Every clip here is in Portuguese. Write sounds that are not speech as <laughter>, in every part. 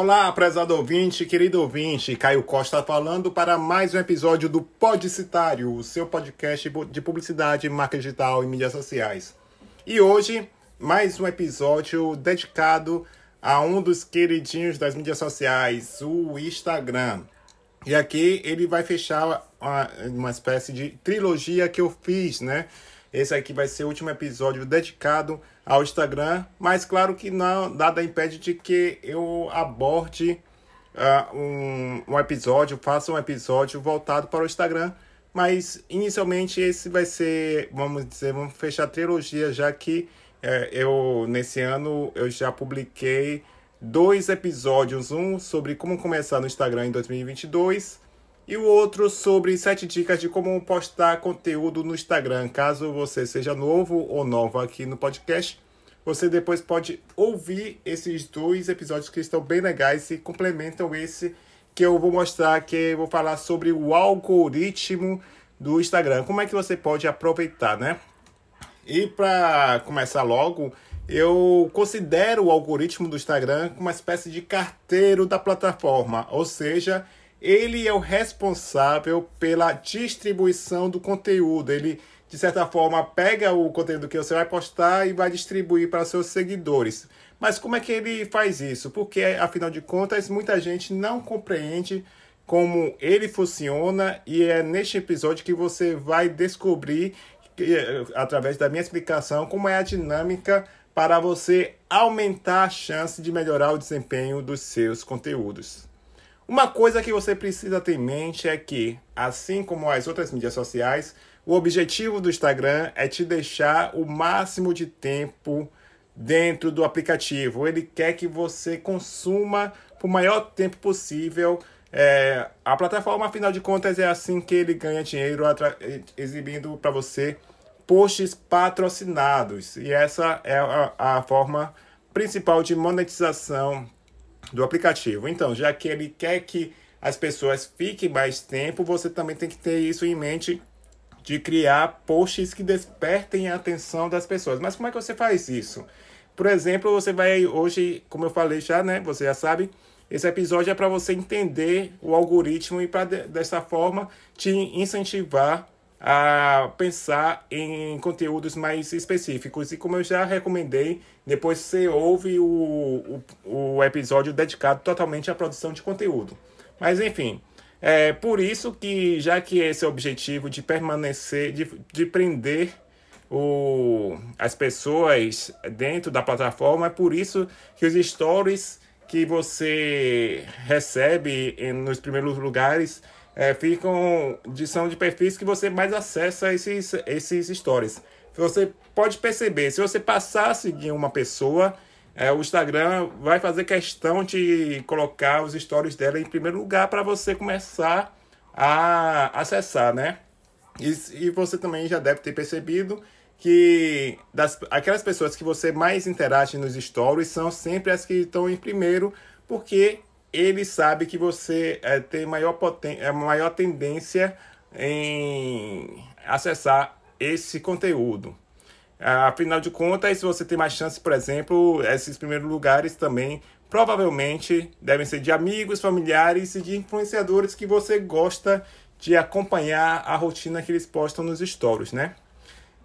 Olá, prezado ouvinte, querido ouvinte, Caio Costa falando para mais um episódio do Podcitário, o seu podcast de publicidade, marca digital e mídias sociais. E hoje, mais um episódio dedicado a um dos queridinhos das mídias sociais, o Instagram. E aqui ele vai fechar uma, uma espécie de trilogia que eu fiz, né? Esse aqui vai ser o último episódio dedicado ao Instagram, mas claro que não nada impede de que eu aborde uh, um, um episódio, faça um episódio voltado para o Instagram. Mas inicialmente esse vai ser, vamos dizer, vamos fechar a trilogia, já que é, eu nesse ano eu já publiquei dois episódios, um sobre como começar no Instagram em 2022 e o outro sobre sete dicas de como postar conteúdo no Instagram. Caso você seja novo ou nova aqui no podcast, você depois pode ouvir esses dois episódios que estão bem legais e complementam esse que eu vou mostrar, que eu vou falar sobre o algoritmo do Instagram. Como é que você pode aproveitar, né? E para começar logo, eu considero o algoritmo do Instagram uma espécie de carteiro da plataforma, ou seja, ele é o responsável pela distribuição do conteúdo. Ele, de certa forma, pega o conteúdo que você vai postar e vai distribuir para seus seguidores. Mas como é que ele faz isso? Porque, afinal de contas, muita gente não compreende como ele funciona e é neste episódio que você vai descobrir, através da minha explicação, como é a dinâmica para você aumentar a chance de melhorar o desempenho dos seus conteúdos. Uma coisa que você precisa ter em mente é que, assim como as outras mídias sociais, o objetivo do Instagram é te deixar o máximo de tempo dentro do aplicativo. Ele quer que você consuma por maior tempo possível é, a plataforma. Afinal de contas, é assim que ele ganha dinheiro, exibindo para você posts patrocinados. E essa é a, a forma principal de monetização do aplicativo. Então, já que ele quer que as pessoas fiquem mais tempo, você também tem que ter isso em mente de criar posts que despertem a atenção das pessoas. Mas como é que você faz isso? Por exemplo, você vai hoje, como eu falei já, né? Você já sabe, esse episódio é para você entender o algoritmo e para dessa forma te incentivar a pensar em conteúdos mais específicos. E como eu já recomendei, depois você ouve o, o, o episódio dedicado totalmente à produção de conteúdo. Mas enfim, é por isso que, já que esse é o objetivo de permanecer, de, de prender o, as pessoas dentro da plataforma, é por isso que os stories que você recebe em, nos primeiros lugares é, ficam de são de perfis que você mais acessa esses, esses stories. Você pode perceber, se você passar a seguir uma pessoa, é, o Instagram vai fazer questão de colocar os stories dela em primeiro lugar para você começar a acessar, né? E, e, você também já deve ter percebido que das, aquelas pessoas que você mais interage nos stories são sempre as que estão em primeiro, porque ele sabe que você é, tem maior, poten é, maior tendência em acessar esse conteúdo. Afinal de contas, você tem mais chance, por exemplo, esses primeiros lugares também provavelmente devem ser de amigos, familiares e de influenciadores que você gosta de acompanhar a rotina que eles postam nos stories, né?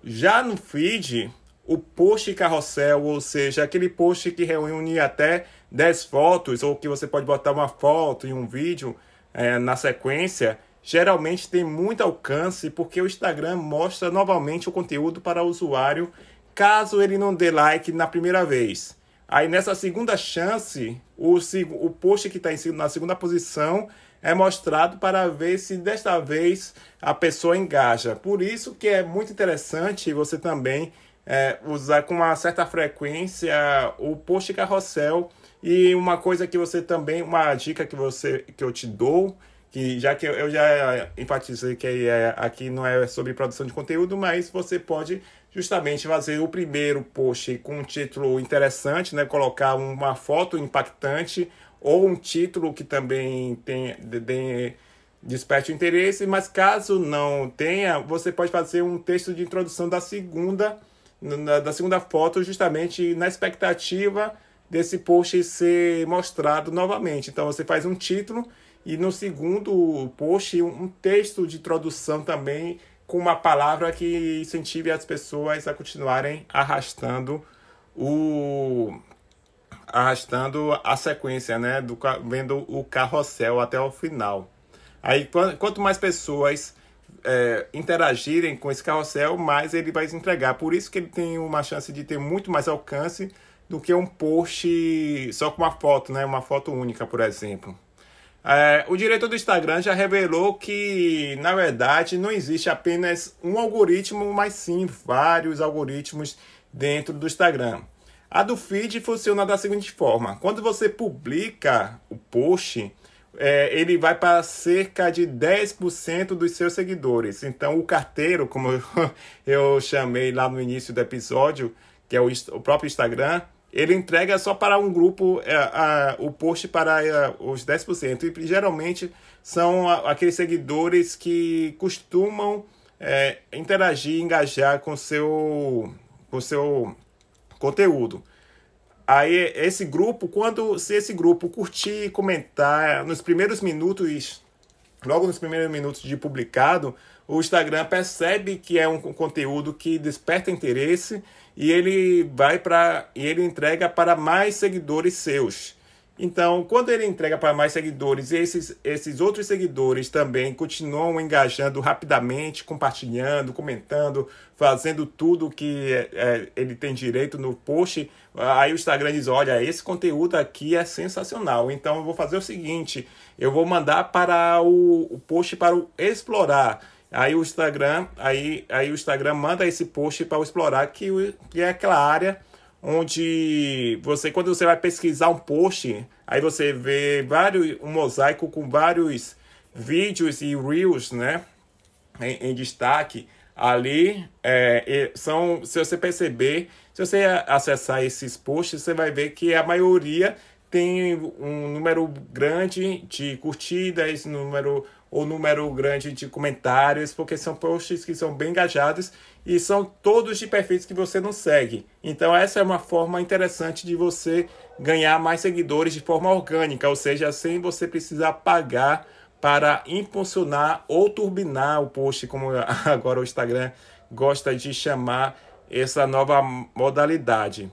Já no feed, o post carrossel, ou seja, aquele post que reúne até 10 fotos, ou que você pode botar uma foto e um vídeo é, na sequência, geralmente tem muito alcance porque o Instagram mostra novamente o conteúdo para o usuário caso ele não dê like na primeira vez. Aí nessa segunda chance, o, o post que está na segunda posição é mostrado para ver se desta vez a pessoa engaja. Por isso que é muito interessante você também é, usar com uma certa frequência o post carrossel e uma coisa que você também, uma dica que você que eu te dou, que já que eu já enfatizei que é, aqui não é sobre produção de conteúdo, mas você pode justamente fazer o primeiro post com um título interessante, né, colocar uma foto impactante ou um título que também tem, tem desperte o interesse, mas caso não tenha, você pode fazer um texto de introdução da segunda da segunda foto, justamente na expectativa desse post ser mostrado novamente. Então você faz um título e no segundo post um texto de introdução também com uma palavra que incentive as pessoas a continuarem arrastando o arrastando a sequência, né, do vendo o carrossel até o final. Aí quanto mais pessoas é, interagirem com esse carrossel, mais ele vai se entregar. Por isso que ele tem uma chance de ter muito mais alcance do que um post só com uma foto, né, uma foto única, por exemplo. É, o diretor do Instagram já revelou que, na verdade, não existe apenas um algoritmo, mas sim vários algoritmos dentro do Instagram. A do feed funciona da seguinte forma: quando você publica o post, é, ele vai para cerca de 10% dos seus seguidores. Então, o carteiro, como eu, <laughs> eu chamei lá no início do episódio, que é o, o próprio Instagram, ele entrega só para um grupo é, a, o post para é, os 10%. E geralmente são a, aqueles seguidores que costumam é, interagir, engajar com seu, com seu conteúdo. Aí esse grupo, quando se esse grupo curtir, comentar nos primeiros minutos, logo nos primeiros minutos de publicado, o Instagram percebe que é um conteúdo que desperta interesse e ele vai para e ele entrega para mais seguidores seus. Então, quando ele entrega para mais seguidores, esses, esses outros seguidores também continuam engajando rapidamente, compartilhando, comentando, fazendo tudo que é, é, ele tem direito no post. Aí o Instagram diz: Olha, esse conteúdo aqui é sensacional. Então, eu vou fazer o seguinte: eu vou mandar para o, o post para o explorar. Aí o Instagram, aí, aí o Instagram manda esse post para explorar, que, que é aquela área onde você, quando você vai pesquisar um post, aí você vê vários, um mosaico com vários vídeos e reels, né, em, em destaque. Ali é, são, se você perceber, se você acessar esses posts, você vai ver que a maioria tem um número grande de curtidas, número ou número grande de comentários, porque são posts que são bem engajados e são todos de perfis que você não segue. Então essa é uma forma interessante de você ganhar mais seguidores de forma orgânica, ou seja, sem você precisar pagar para impulsionar ou turbinar o post, como <laughs> agora o Instagram gosta de chamar essa nova modalidade.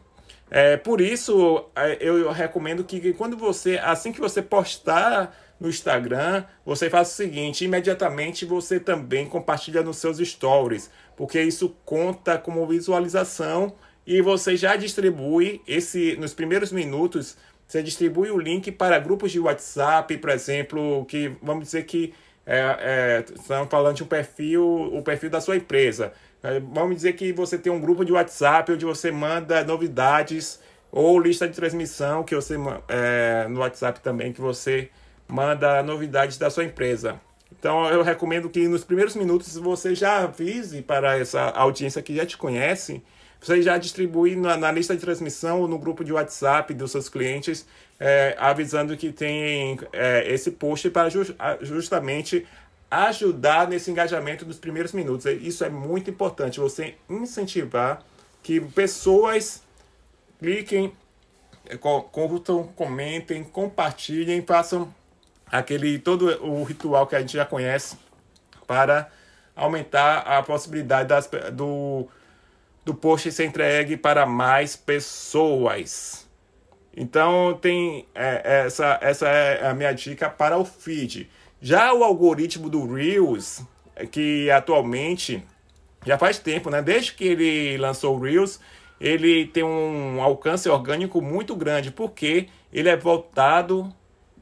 É, por isso, é, eu recomendo que quando você, assim que você postar no Instagram, você faça o seguinte: imediatamente você também compartilha nos seus stories, porque isso conta como visualização e você já distribui esse nos primeiros minutos. Você distribui o link para grupos de WhatsApp, por exemplo, que vamos dizer que é, é, estamos falando de um perfil, o perfil da sua empresa. É, vamos dizer que você tem um grupo de WhatsApp onde você manda novidades ou lista de transmissão que você é, no WhatsApp também que você manda novidades da sua empresa. Então eu recomendo que nos primeiros minutos você já avise para essa audiência que já te conhece, você já distribui na, na lista de transmissão ou no grupo de WhatsApp dos seus clientes, é, avisando que tem é, esse post para just, justamente ajudar nesse engajamento dos primeiros minutos. Isso é muito importante, você incentivar que pessoas cliquem, curtam, comentem, compartilhem, façam aquele todo o ritual que a gente já conhece para aumentar a possibilidade das, do, do post ser entregue para mais pessoas. Então tem é, essa, essa é a minha dica para o feed. Já o algoritmo do Reels, que atualmente já faz tempo, né? Desde que ele lançou o Reels, ele tem um alcance orgânico muito grande, porque ele é voltado,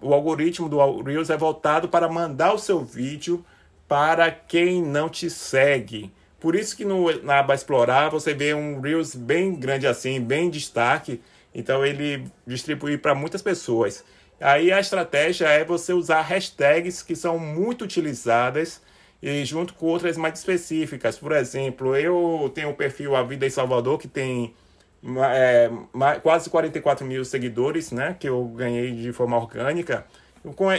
o algoritmo do Reels é voltado para mandar o seu vídeo para quem não te segue. Por isso que no, na aba explorar você vê um Reels bem grande assim, bem destaque. Então ele distribui para muitas pessoas. Aí a estratégia é você usar hashtags que são muito utilizadas e junto com outras mais específicas. Por exemplo, eu tenho o perfil A Vida em Salvador, que tem é, quase 44 mil seguidores, né? Que eu ganhei de forma orgânica.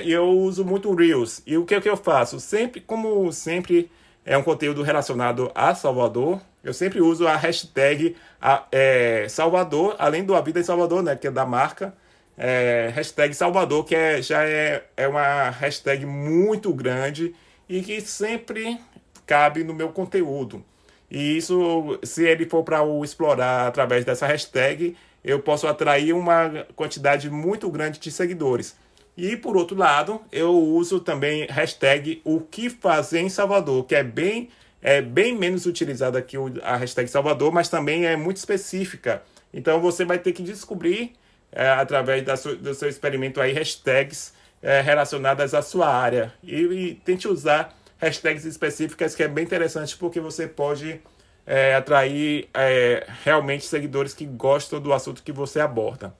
E eu uso muito Reels. E o que, é que eu faço? Sempre, como sempre é um conteúdo relacionado a Salvador, eu sempre uso a hashtag a, é, Salvador, além do A Vida em Salvador, né, que é da marca, é, hashtag Salvador, que é, já é, é uma hashtag muito grande e que sempre cabe no meu conteúdo. E isso, se ele for para o explorar através dessa hashtag, eu posso atrair uma quantidade muito grande de seguidores. E por outro lado, eu uso também hashtag o que fazer em Salvador, que é bem, é bem menos utilizada que a hashtag Salvador, mas também é muito específica. Então você vai ter que descobrir é, através da sua, do seu experimento aí hashtags é, relacionadas à sua área. E, e, tente usar hashtags específicas que é bem interessante porque você pode é, atrair é, realmente seguidores que gostam do assunto que você aborda.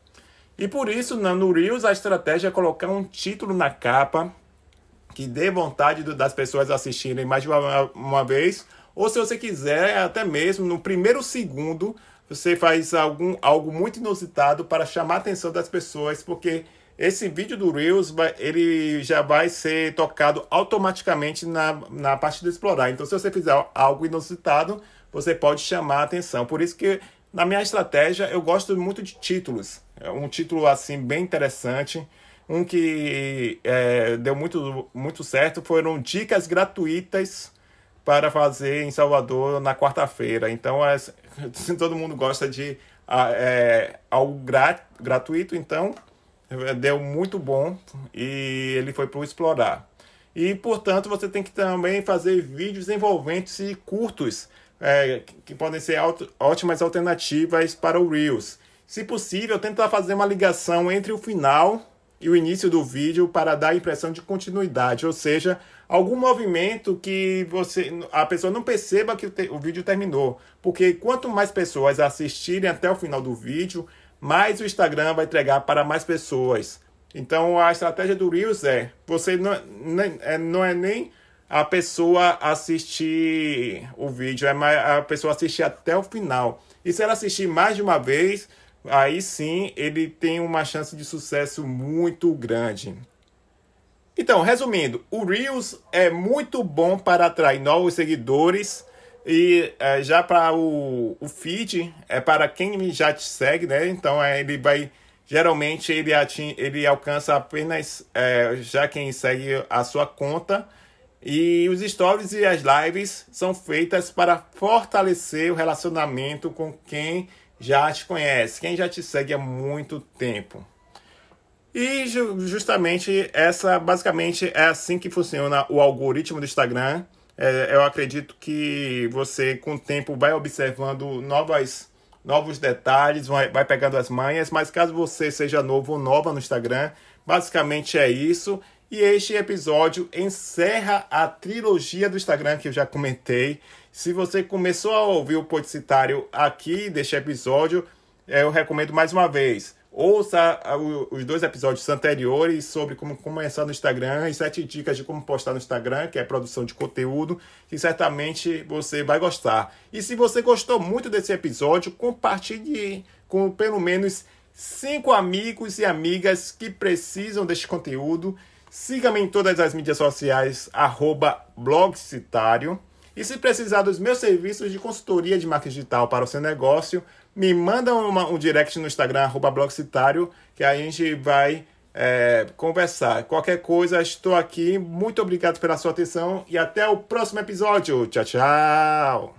E por isso, no Reels, a estratégia é colocar um título na capa que dê vontade das pessoas assistirem mais de uma, uma vez. Ou se você quiser, até mesmo no primeiro segundo, você faz algum, algo muito inusitado para chamar a atenção das pessoas, porque esse vídeo do Reels ele já vai ser tocado automaticamente na, na parte de explorar. Então, se você fizer algo inusitado, você pode chamar a atenção. Por isso que na minha estratégia eu gosto muito de títulos. É um título assim bem interessante. Um que é, deu muito, muito certo foram dicas gratuitas para fazer em Salvador na quarta-feira. Então, é, <laughs> todo mundo gosta de é, algo grat, gratuito, então deu muito bom e ele foi para o explorar. E, portanto, você tem que também fazer vídeos envolventes e curtos é, que podem ser ótimas alternativas para o Reels. Se possível, tenta fazer uma ligação entre o final e o início do vídeo para dar a impressão de continuidade, ou seja, algum movimento que você a pessoa não perceba que o, te, o vídeo terminou, porque quanto mais pessoas assistirem até o final do vídeo, mais o Instagram vai entregar para mais pessoas. Então a estratégia do Reels é você não, é, não é nem a pessoa assistir o vídeo, é mais a pessoa assistir até o final. E se ela assistir mais de uma vez, aí sim ele tem uma chance de sucesso muito grande. Então, resumindo, o Reels é muito bom para atrair novos seguidores e é, já para o, o feed é para quem já te segue, né? Então é, ele vai geralmente ele, ating, ele alcança apenas é, já quem segue a sua conta e os stories e as lives são feitas para fortalecer o relacionamento com quem já te conhece, quem já te segue há muito tempo. E justamente essa, basicamente, é assim que funciona o algoritmo do Instagram. É, eu acredito que você, com o tempo, vai observando novas, novos detalhes, vai, vai pegando as manhas, mas caso você seja novo ou nova no Instagram, basicamente é isso. E este episódio encerra a trilogia do Instagram que eu já comentei. Se você começou a ouvir o Podcitário aqui deste episódio, eu recomendo mais uma vez. Ouça os dois episódios anteriores sobre como começar no Instagram e sete dicas de como postar no Instagram, que é produção de conteúdo, que certamente você vai gostar. E se você gostou muito desse episódio, compartilhe com pelo menos cinco amigos e amigas que precisam deste conteúdo Siga-me em todas as mídias sociais, arroba blogcitário. E se precisar dos meus serviços de consultoria de marketing digital para o seu negócio, me manda uma, um direct no Instagram, arroba blogcitário, que a gente vai é, conversar. Qualquer coisa, estou aqui. Muito obrigado pela sua atenção e até o próximo episódio. Tchau, tchau!